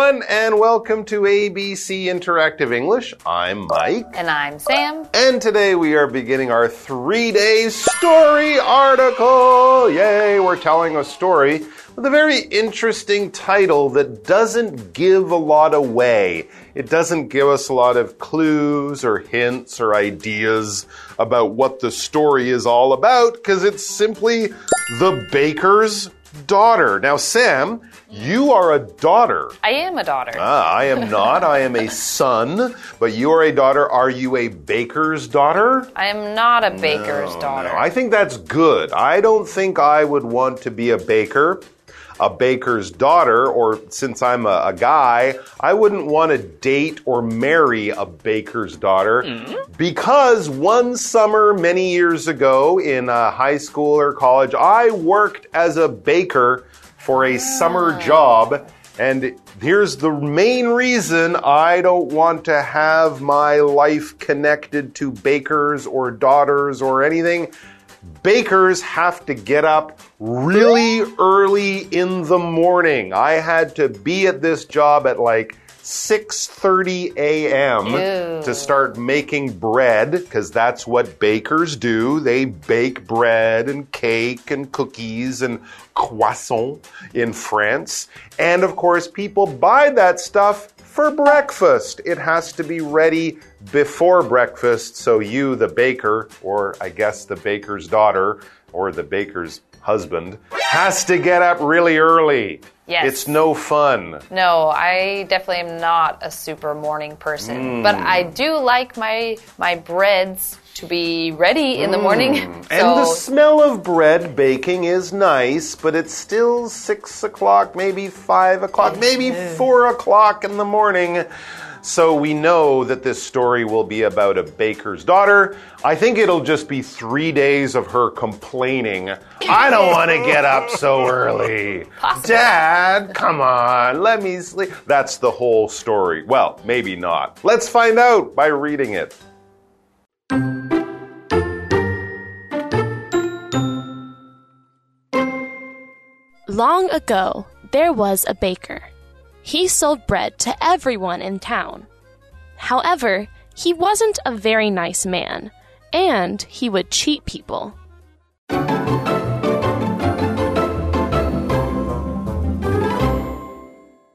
Everyone, and welcome to ABC Interactive English. I'm Mike. And I'm Sam. And today we are beginning our three day story article. Yay, we're telling a story with a very interesting title that doesn't give a lot away. It doesn't give us a lot of clues or hints or ideas about what the story is all about because it's simply the baker's daughter. Now, Sam, you are a daughter. I am a daughter. Ah, I am not. I am a son, but you are a daughter. Are you a baker's daughter? I am not a baker's No, daughter. no. I think that's good. I don't think I would want to be a baker, a baker's daughter, or since I'm a, a guy, I wouldn't want to date or marry a baker's daughter because one summer many years ago in uh, high school or college, I worked as a baker for a summer job. And here's the main reason I don't want to have my life connected to bakers or daughters or anything. Bakers have to get up really early in the morning. I had to be at this job at like 6:30 a.m. To start making bread because that's what bakers do. They bake bread and cake and cookies and croissant in France. And of course, people buy that stuff for breakfast. It has to be ready before breakfast so you the baker or I guess the baker's daughter or the baker's husband has to get up really early. Yes. It's no fun. No, I definitely am not a super morning person. Mm. But I do like my my breads to be ready in the mm. morning. And the smell of bread baking is nice, but it's still six o'clock, maybe five o'clock, maybe four o'clock in the morning. So we know that this story will be about a baker's daughter. I think it'll just be three days of her complaining. I don't want to get up so early. Dad, come on, let me sleep. That's the whole story. Well, maybe not. Let's find out by reading it. Long ago, there was a baker. He sold bread to everyone in town. However, he wasn't a very nice man, and he would cheat people.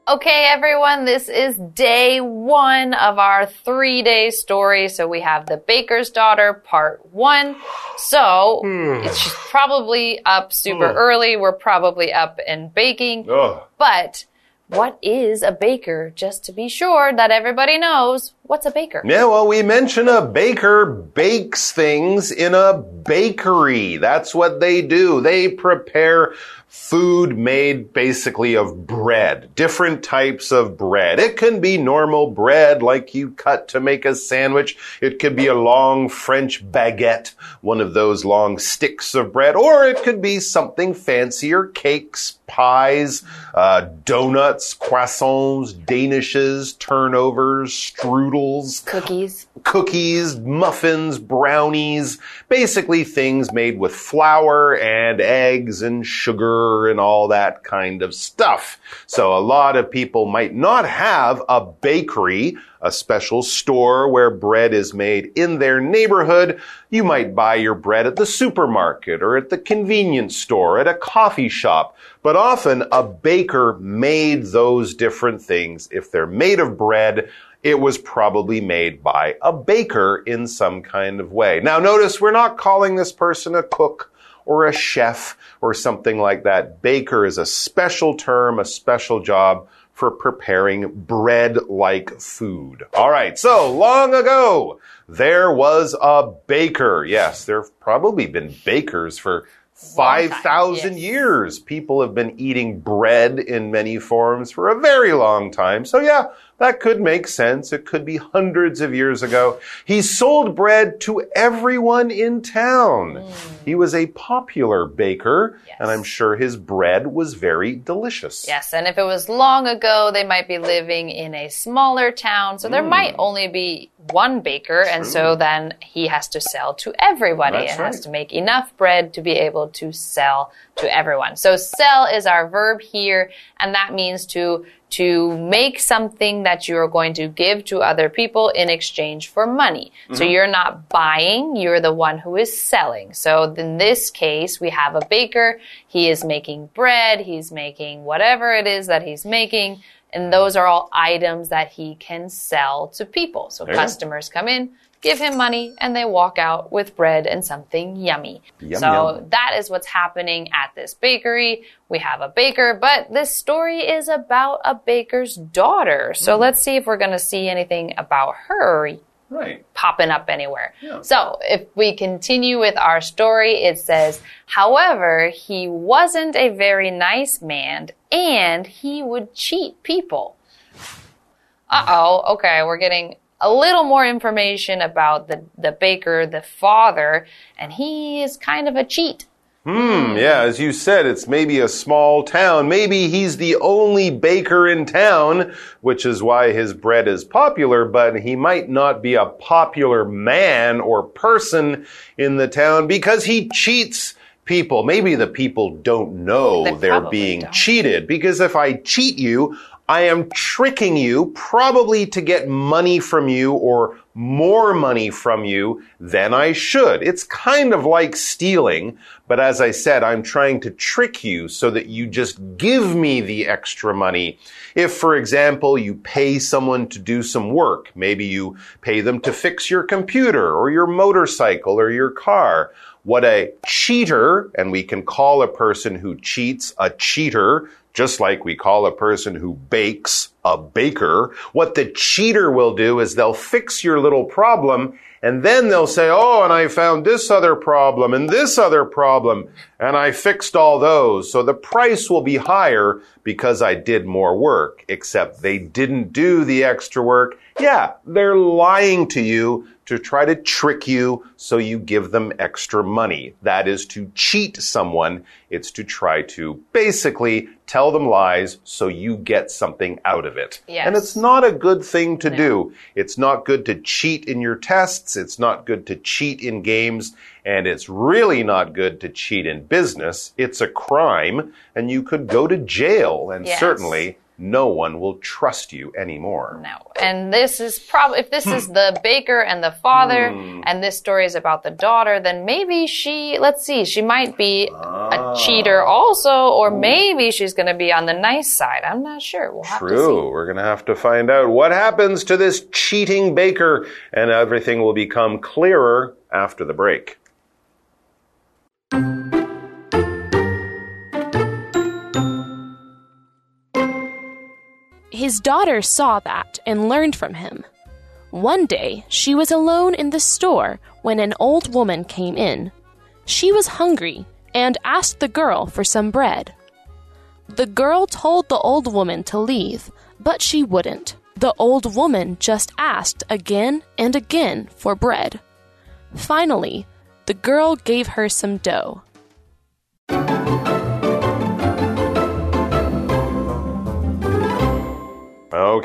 Okay, everyone, this is day one of our three day story. So we have The Baker's Daughter, part one. So hmm. it's she's probably up super hmm. early. We're probably up and baking. Ugh. But what is a baker? Just to be sure that everybody knows what's a baker. Yeah, well, we mention a baker bakes things in a bakery. That's what they do. They prepare food made basically of bread, different types of bread. It can be normal bread like you cut to make a sandwich. It could be a long French baguette, one of those long sticks of bread, or it could be something fancier, cakes, pies, uh, donuts, croissants, danishes, turnovers, strudels Cookies. cookies, muffins, brownies, basically things made with flour and eggs and sugar and all that kind of stuff. So a lot of people might not have a bakery, a special store where bread is made in their neighborhood. You might buy your bread at the supermarket or at the convenience store, at a coffee shop. But often a baker made those different things. If they're made of bread, it was probably made by a baker in some kind of way. Now, notice we're not calling this person a cook or a chef or something like that. Baker is a special term, a special job for preparing bread like food. All right, so long ago, there was a baker. Yes, there have probably been bakers for 5,000 yes. years. People have been eating bread in many forms for a very long time. So, yeah, that could make sense. It could be hundreds of years ago. He sold bread to everyone in town. He was a popular baker, Yes. and I'm sure his bread was very delicious. Yes, and if it was long ago, they might be living in a smaller town, so there Hmm. might only be one baker, and so then he has to sell to everybody That's and has to make enough bread to be able to sell to everyone. So sell is our verb here, and that means to to make something that you're going to give to other people in exchange for money. So mm-hmm. you're not buying, you're the one who is selling. So in this case, we have a baker. He is making bread, he's making whatever it is that he's making. And those are all items that he can sell to people. So There customers come in, give him money, and they walk out with bread and something yummy. Yum, so yum. that is what's happening at this bakery. We have a baker, but this story is about a baker's daughter. Mm. So let's see if we're going to see anything about her Right. popping up anywhere. Yeah. So if we continue with our story, it says, however, he wasn't a very nice man and he would cheat people. Uh oh. Okay. We're getting a little more information about the, the baker, the father, and he is kind of a cheat. Hmm, yeah, as you said, it's maybe a small town. Maybe he's the only baker in town, which is why his bread is popular, but he might not be a popular man or person in the town because he cheats people. Maybe the people don't know They they're being don't. cheated because if I cheat you, I am tricking you probably to get money from you or more money from you than I should. It's kind of like stealing, but as I said, I'm trying to trick you so that you just give me the extra money. If, for example, you pay someone to do some work, maybe you pay them to fix your computer or your motorcycle or your car. What a cheater, and we can call a person who cheats a cheater, just like we call a person who bakes a baker. What the cheater will do is they'll fix your little problem and then they'll say, Oh, and I found this other problem and this other problem and I fixed all those. So the price will be higher because I did more work, except they didn't do the extra work. Yeah, they're lying to you to try to trick you so you give them extra money. That is to cheat someone. It's to try to basically tell them lies so you get something out of it. Yes. And it's not a good thing to do. It's not good to cheat in your tests. It's not good to cheat in games. And it's really not good to cheat in business. It's a crime and you could go to jail and Yes. certainly no one will trust you anymore. No. And this is probably, if this is hmm. the baker and the father, hmm. and this story is about the daughter, then maybe she, let's see, she might be a ah. cheater also, or hmm. maybe she's going to be on the nice side. I'm not sure. We'll have to see. True. We're going to have to find out what happens to this cheating baker, and everything will become clearer after the break. His daughter saw that and learned from him. One day, she was alone in the store when an old woman came in. She was hungry and asked the girl for some bread. The girl told the old woman to leave, but she wouldn't. The old woman just asked again and again for bread. Finally, the girl gave her some dough.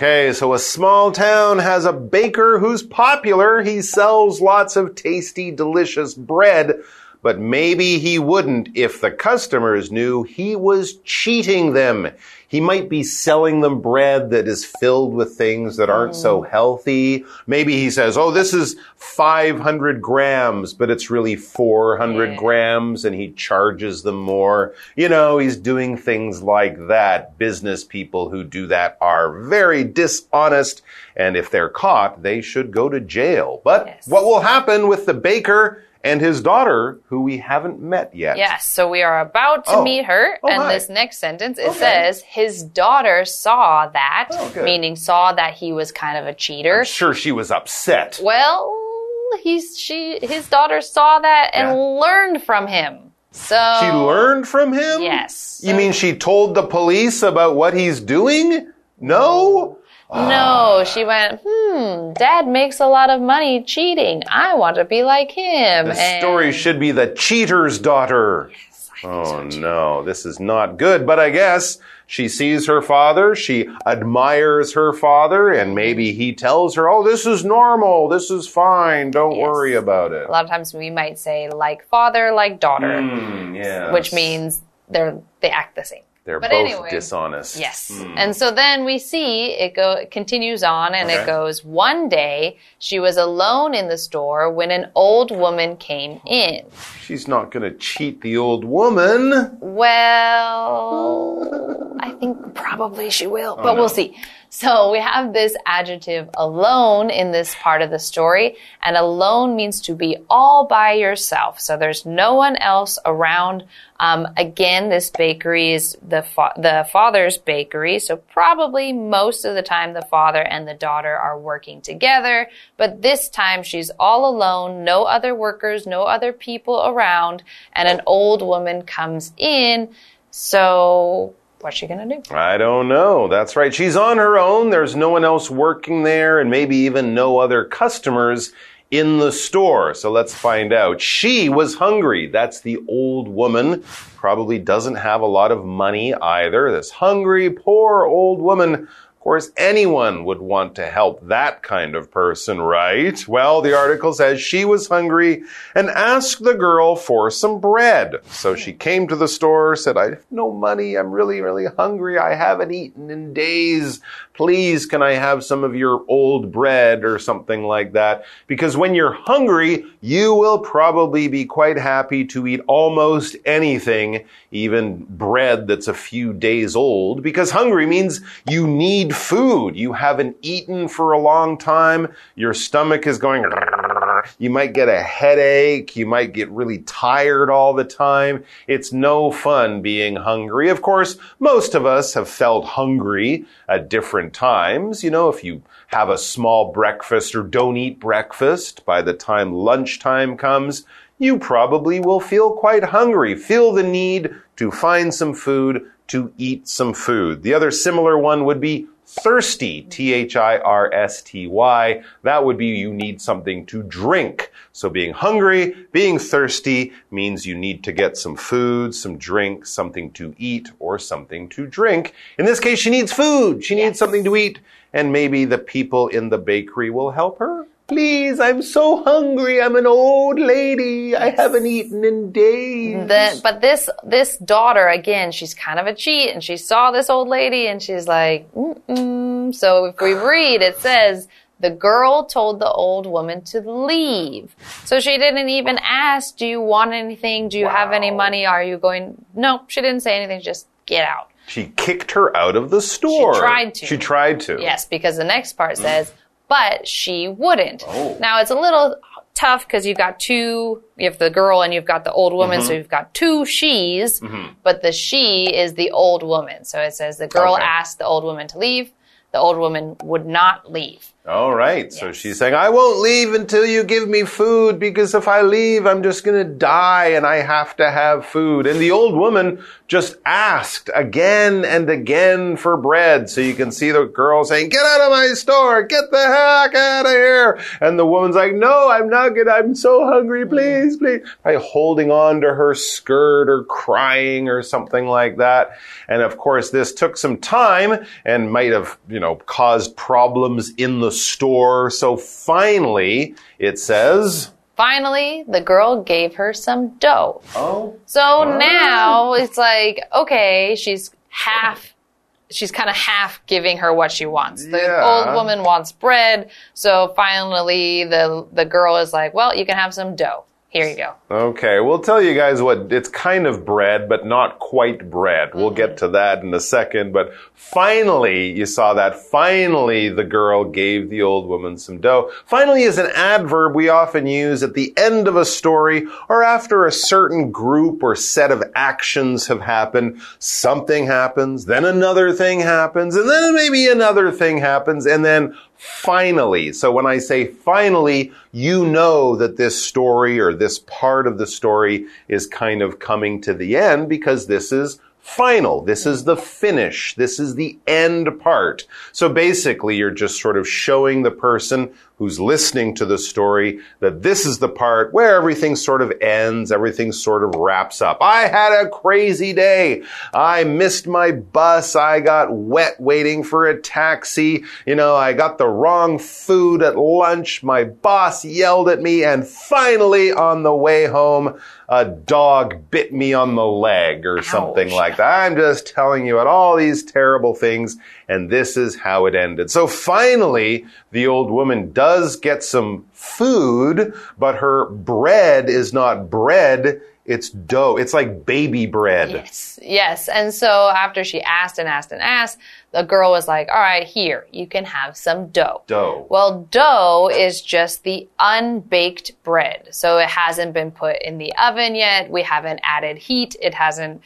Okay, so a small town has a baker who's popular. He sells lots of tasty, delicious bread, but maybe he wouldn't if the customers knew he was cheating them. He might be selling them bread that is filled with things that aren't so oh. healthy. Maybe he says, Oh, this is 500 grams, but it's really 400 Yeah. grams and he charges them more. You know, he's doing things like that. Business people who do that are very dishonest. And if they're caught, they should go to jail. But Yes. what will happen with the baker and his daughter, who we haven't met yet? Yes, so we are about to Oh. meet her, Oh, and hi. this next sentence it Okay. says his daughter saw that, Oh, meaning saw that he was kind of a cheater. Sure, she was upset. Well, he's she his daughter saw that and Yeah. learned from him. So She learned from him? Yes. You mean she told the police about what he's doing? No? No, she went, hmm, dad makes a lot of money cheating. I want to be like him. The And- story should be the cheater's daughter. Oh no, this is not good. But I guess she sees her father, she admires her father, and maybe he tells her, oh, this is normal, this is fine, don't Yes. worry about it. A lot of times we might say like father, like daughter, Mm, yeah. which means they're they act the same. They're But both anyway, dishonest. Yes. Hmm. And so then we see it go it continues on and Okay. it goes one day she was alone in the store when an old woman came in. She's not going to cheat the old woman. Well, I think probably she will, oh, but we'll see. So we have this adjective alone in this part of the story, and alone means to be all by yourself. So there's no one else around. Um, again, this bakery is the fa the father's bakery, so probably most of the time the father and the daughter are working together. But this time she's all alone, no other workers, no other people around, and an old woman comes in. So what's she gonna do? I don't know. That's right. She's on her own. There's no one else working there, and maybe even no other customers in the store. So let's find out. She was hungry. That's the old woman. Probably doesn't have a lot of money either. This hungry, poor old woman. Of course, anyone would want to help that kind of person, right? Well, the article says she was hungry and asked the girl for some bread. So she came to the store, said, I have no money. I'm really, really hungry. I haven't eaten in days. Please, can I have some of your old bread or something like that? Because when you're hungry, you will probably be quite happy to eat almost anything, even bread that's a few days old, because hungry means you need food. You haven't eaten for a long time. Your stomach is going, you might get a headache. You might get really tired all the time. It's no fun being hungry. Of course, most of us have felt hungry at different times. You know, if you have a small breakfast or don't eat breakfast by the time lunchtime comes, you probably will feel quite hungry, feel the need to find some food, to eat some food. The other similar one would be thirsty, T H I R S T Y. That would be you need something to drink. So being hungry, being thirsty means you need to get some food, some drink, something to eat, or something to drink. In this case, she needs food. She needs something to eat, and maybe the people in the bakery will help her. Please, I'm so hungry. I'm an old lady. I haven't eaten in days. The, but this this daughter again, she's kind of a cheat, and she saw this old lady, and she's like, Mm-mm. so if we read, it says the girl told the old woman to leave. So she didn't even ask, "Do you want anything? Do you have any money? Are you going?" No, she didn't say anything. Just get out. She kicked her out of the store. She tried to. She tried to. Yes, because the next part says, but she wouldn't. Oh. Now it's a little tough because you've got two, you have the girl and you've got the old woman, Mm-hmm. so you've got two she's, but the she is the old woman. So it says the girl Okay. asked the old woman to leave. The old woman would not leave. All right. So she's saying, I won't leave until you give me food because if I leave, I'm just going to die and I have to have food. And the old woman just asked again and again for bread. So you can see the girl saying, get out of my store. Get the heck out of here. And the woman's like, no, I'm not good. I'm so hungry. Please, please. By holding on to her skirt or crying or something like that. And of course, this took some time and might have, you know, caused problems in the store. So finally, it says, Finally, the girl gave her some dough. Oh, So now it's like, okay, she's half, she's kind of half giving her what she wants. The Yeah. old woman wants bread. So finally the, the girl is like, well, you can have some dough. Here you go. Okay, we'll tell you guys what it's kind of bread, but not quite bread. We'll get mm-hmm. to that in a second. But finally, you saw that. Finally, the girl gave the old woman some dough. Finally is an adverb we often use at the end of a story or after a certain group or set of actions have happened. Something happens, then another thing happens, and then maybe another thing happens, and then finally. So when I say finally, you know that this story or this part of the story is kind of coming to the end because this is final. This is the finish. This is the end part. So basically, you're just sort of showing the person who's listening to the story that this is the part where everything sort of ends, everything sort of wraps up. I had a crazy day. I missed my bus. I got wet waiting for a taxi. You know, I got the wrong food at lunch. My boss yelled at me. And finally, on the way home, a dog bit me on the leg or something like that. I'm just telling you about all these terrible things, and this is how it ended. So finally, the old woman does get some food, but her bread is not bread. It's dough. It's like baby bread. Yes, yes. And so after she asked and asked and asked, the girl was like, all right, here, you can have some dough. Dough. Well, dough is just the unbaked bread. So it hasn't been put in the oven yet. We haven't added heat. It hasn't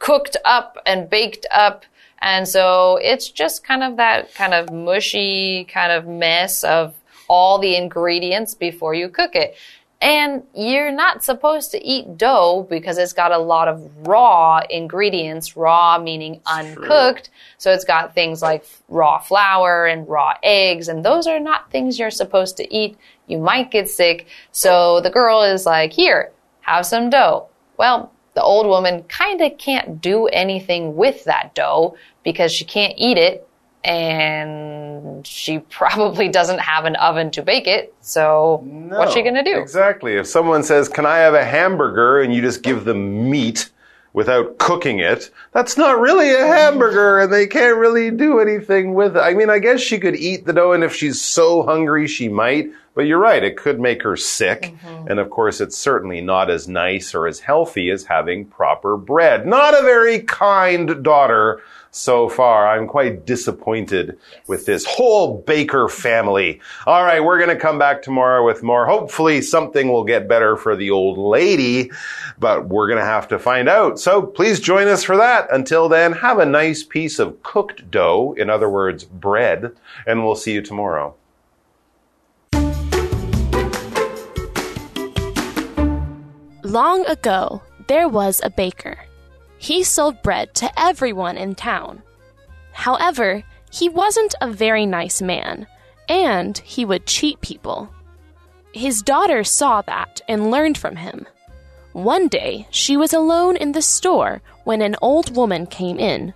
cooked up and baked up. And so it's just kind of that kind of mushy kind of mess of all the ingredients before you cook it. And you're not supposed to eat dough because it's got a lot of raw ingredients, raw meaning uncooked. So it's got things like raw flour and raw eggs, and those are not things you're supposed to eat. You might get sick. So the girl is like, here, have some dough. Well, the old woman kind of can't do anything with that dough because she can't eat it and she probably doesn't have an oven to bake it. So what's she going to do? Exactly. If someone says, Can I have a hamburger? and you just give them meat without cooking it, that's not really a hamburger and they can't really do anything with it. I mean, I guess she could eat the dough and if she's so hungry, she might. But you're right, it could make her sick. Mm-hmm. And of course, it's certainly not as nice or as healthy as having proper bread. Not a very kind daughter so far. I'm quite disappointed with this whole Baker family. All right, we're going to come back tomorrow with more. Hopefully, something will get better for the old lady, but we're going to have to find out. So please join us for that. Until then, have a nice piece of cooked dough, in other words, bread, and we'll see you tomorrow. Long ago, there was a baker. He sold bread to everyone in town. However, he wasn't a very nice man, and he would cheat people. His daughter saw that and learned from him. One day, she was alone in the store when an old woman came in.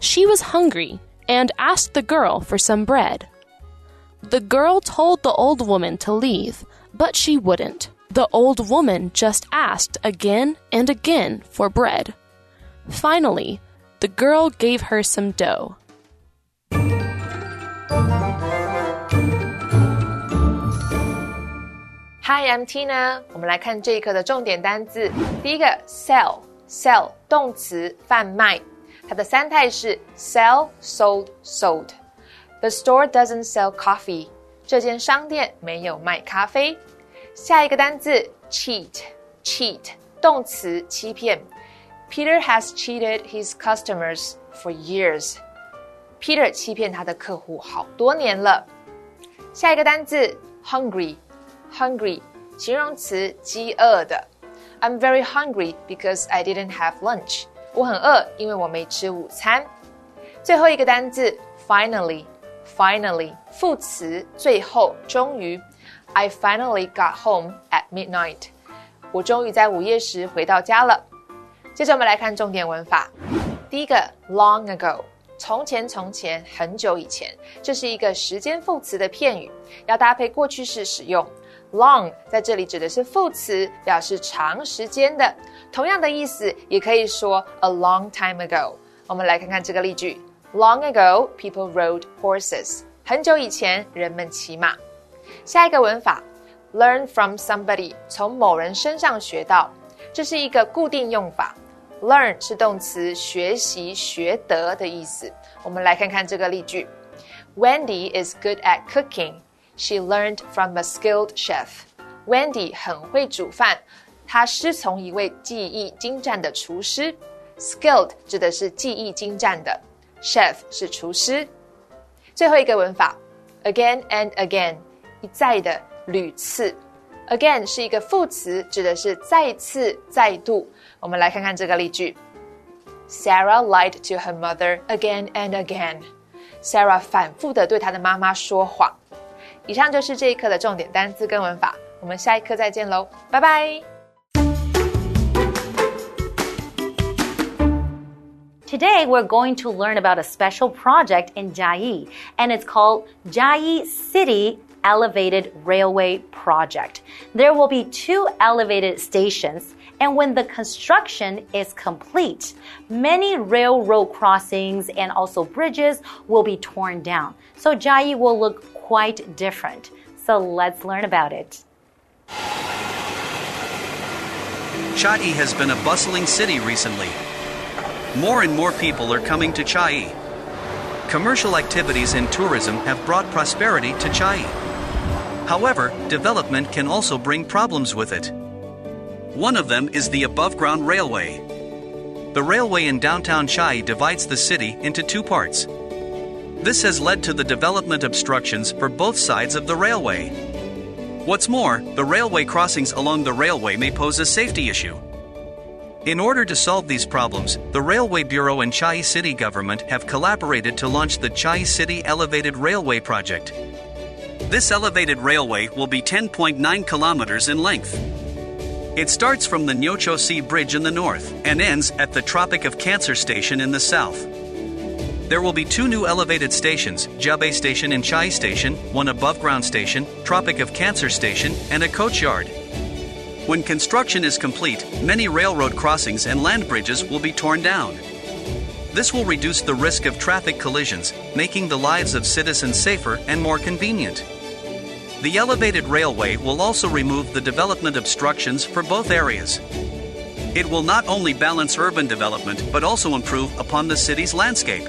She was hungry and asked the girl for some bread. The girl told the old woman to leave, but she wouldn't. The old woman just asked again and again for bread. Finally, the girl gave her some dough. Hi, I'm Tina。我们来看这一课的重点单字。第一个，sell，sell 动词，贩卖。它的三态是 sell, sold, sold。The store doesn't sell coffee。这间商店没有卖咖啡。 下一个单字，cheat，cheat 动词，欺骗。Peter has cheated his customers for years。Peter 欺骗他的客户好多年了。下一个单字，hungry。hungry 形容词，饥饿的。I'm very hungry because I didn't have lunch。我很饿，因为我没吃午餐。最后一个单字，finally，finally 副词，最后，终于。 I finally got home at midnight。我终于在午夜时回到家了。接着我们来看重点文法。第一个，long ago。从前，从前，很久以前，这是一个时间副词的片语，要搭配过去式使用。Long 在这里指的是副词，表示长时间的。同样的意思，也可以说 a long time ago。我们来看看这个例句：Long ago, people rode horses。很久以前，人们骑马。下一个文法，learn from somebody，从某人身上学到，这是一个固定用法。Learn 是动词，学习、学得的意思。我们来看看这个例句：Wendy is good at cooking. She learned from a skilled chef. Wendy 很会煮饭，她师从一位技艺精湛的厨师。Skilled 指的是技艺精湛的，chef 是厨师。最后一个文法，again and again，一再的、屡次。Again 是一个副词，指的是再次、再度。我们来看看这个例句：Sarah lied to her mother again and again. Sarah 反复的对她的妈妈说谎。以上就是这一课的重点单词跟文法，我们下一课再见喽，拜拜。Today, we're going to learn about a special project in Jiayi, and it's called Jiayi City Elevated Railway Project. There will be two elevated stations, and when the construction is complete, many railroad crossings and also bridges will be torn down. So Jiayi will look quite different. So let's learn about it. Chiayi has been a bustling city recently. More and more people are coming to Chiayi. Commercial activities and tourism have brought prosperity to Chiayi. However, development can also bring problems with it. One of them is the above ground railway. The railway in downtown Chiayi divides the city into two parts. This has led to the development obstructions for both sides of the railway. What's more, the railway crossings along the railway may pose a safety issue. In order to solve these problems, the Railway Bureau and Chiayi City government have collaborated to launch the Chiayi City Elevated Railway Project. This elevated railway will be 10.9 kilometers in length. It starts from the Nyocho Sea Bridge in the north and ends at the Tropic of Cancer Station in the south. There will be two new elevated stations Jiabei Station and Chiayi Station, one above ground station, Tropic of Cancer Station, and a coach yard. When construction is complete, many railroad crossings and land bridges will be torn down. This will reduce the risk of traffic collisions, making the lives of citizens safer and more convenient. The elevated railway will also remove the development obstructions for both areas. It will not only balance urban development but also improve upon the city's landscape.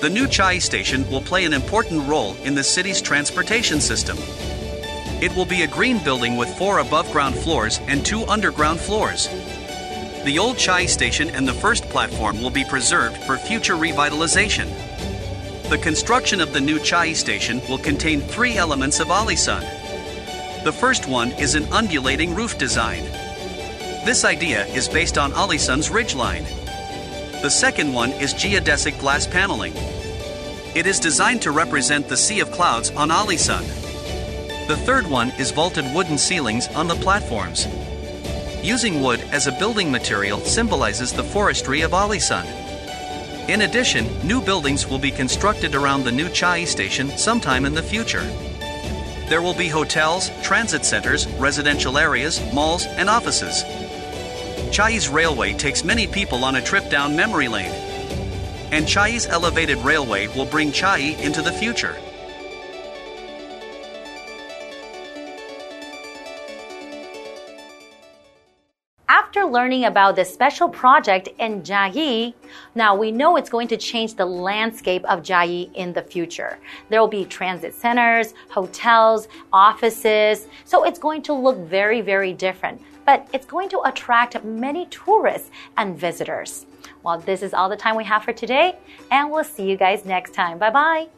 The new Chiayi station will play an important role in the city's transportation system. It will be a green building with four above ground floors and two underground floors. The old Chiayi station and the first platform will be preserved for future revitalization. The construction of the new Chiayi station will contain three elements of Alishan. The first one is an undulating roof design. This idea is based on Alishan's ridgeline. The second one is geodesic glass paneling. It is designed to represent the Sea of Clouds on Alishan. The third one is vaulted wooden ceilings on the platforms. Using wood as a building material symbolizes the forestry of Alishan. In addition, new buildings will be constructed around the new Chiayi station sometime in the future. There will be hotels, transit centers, residential areas, malls, and offices. Chiayi's railway takes many people on a trip down memory lane. And Chiayi's elevated railway will bring Chiayi into the future. Learning about this special project in Jiayi, now we know it's going to change the landscape of Jiayi in the future. There will be transit centers, hotels, offices, so it's going to look very, very different. But it's going to attract many tourists and visitors. Well, this is all the time we have for today, and we'll see you guys next time. Bye bye.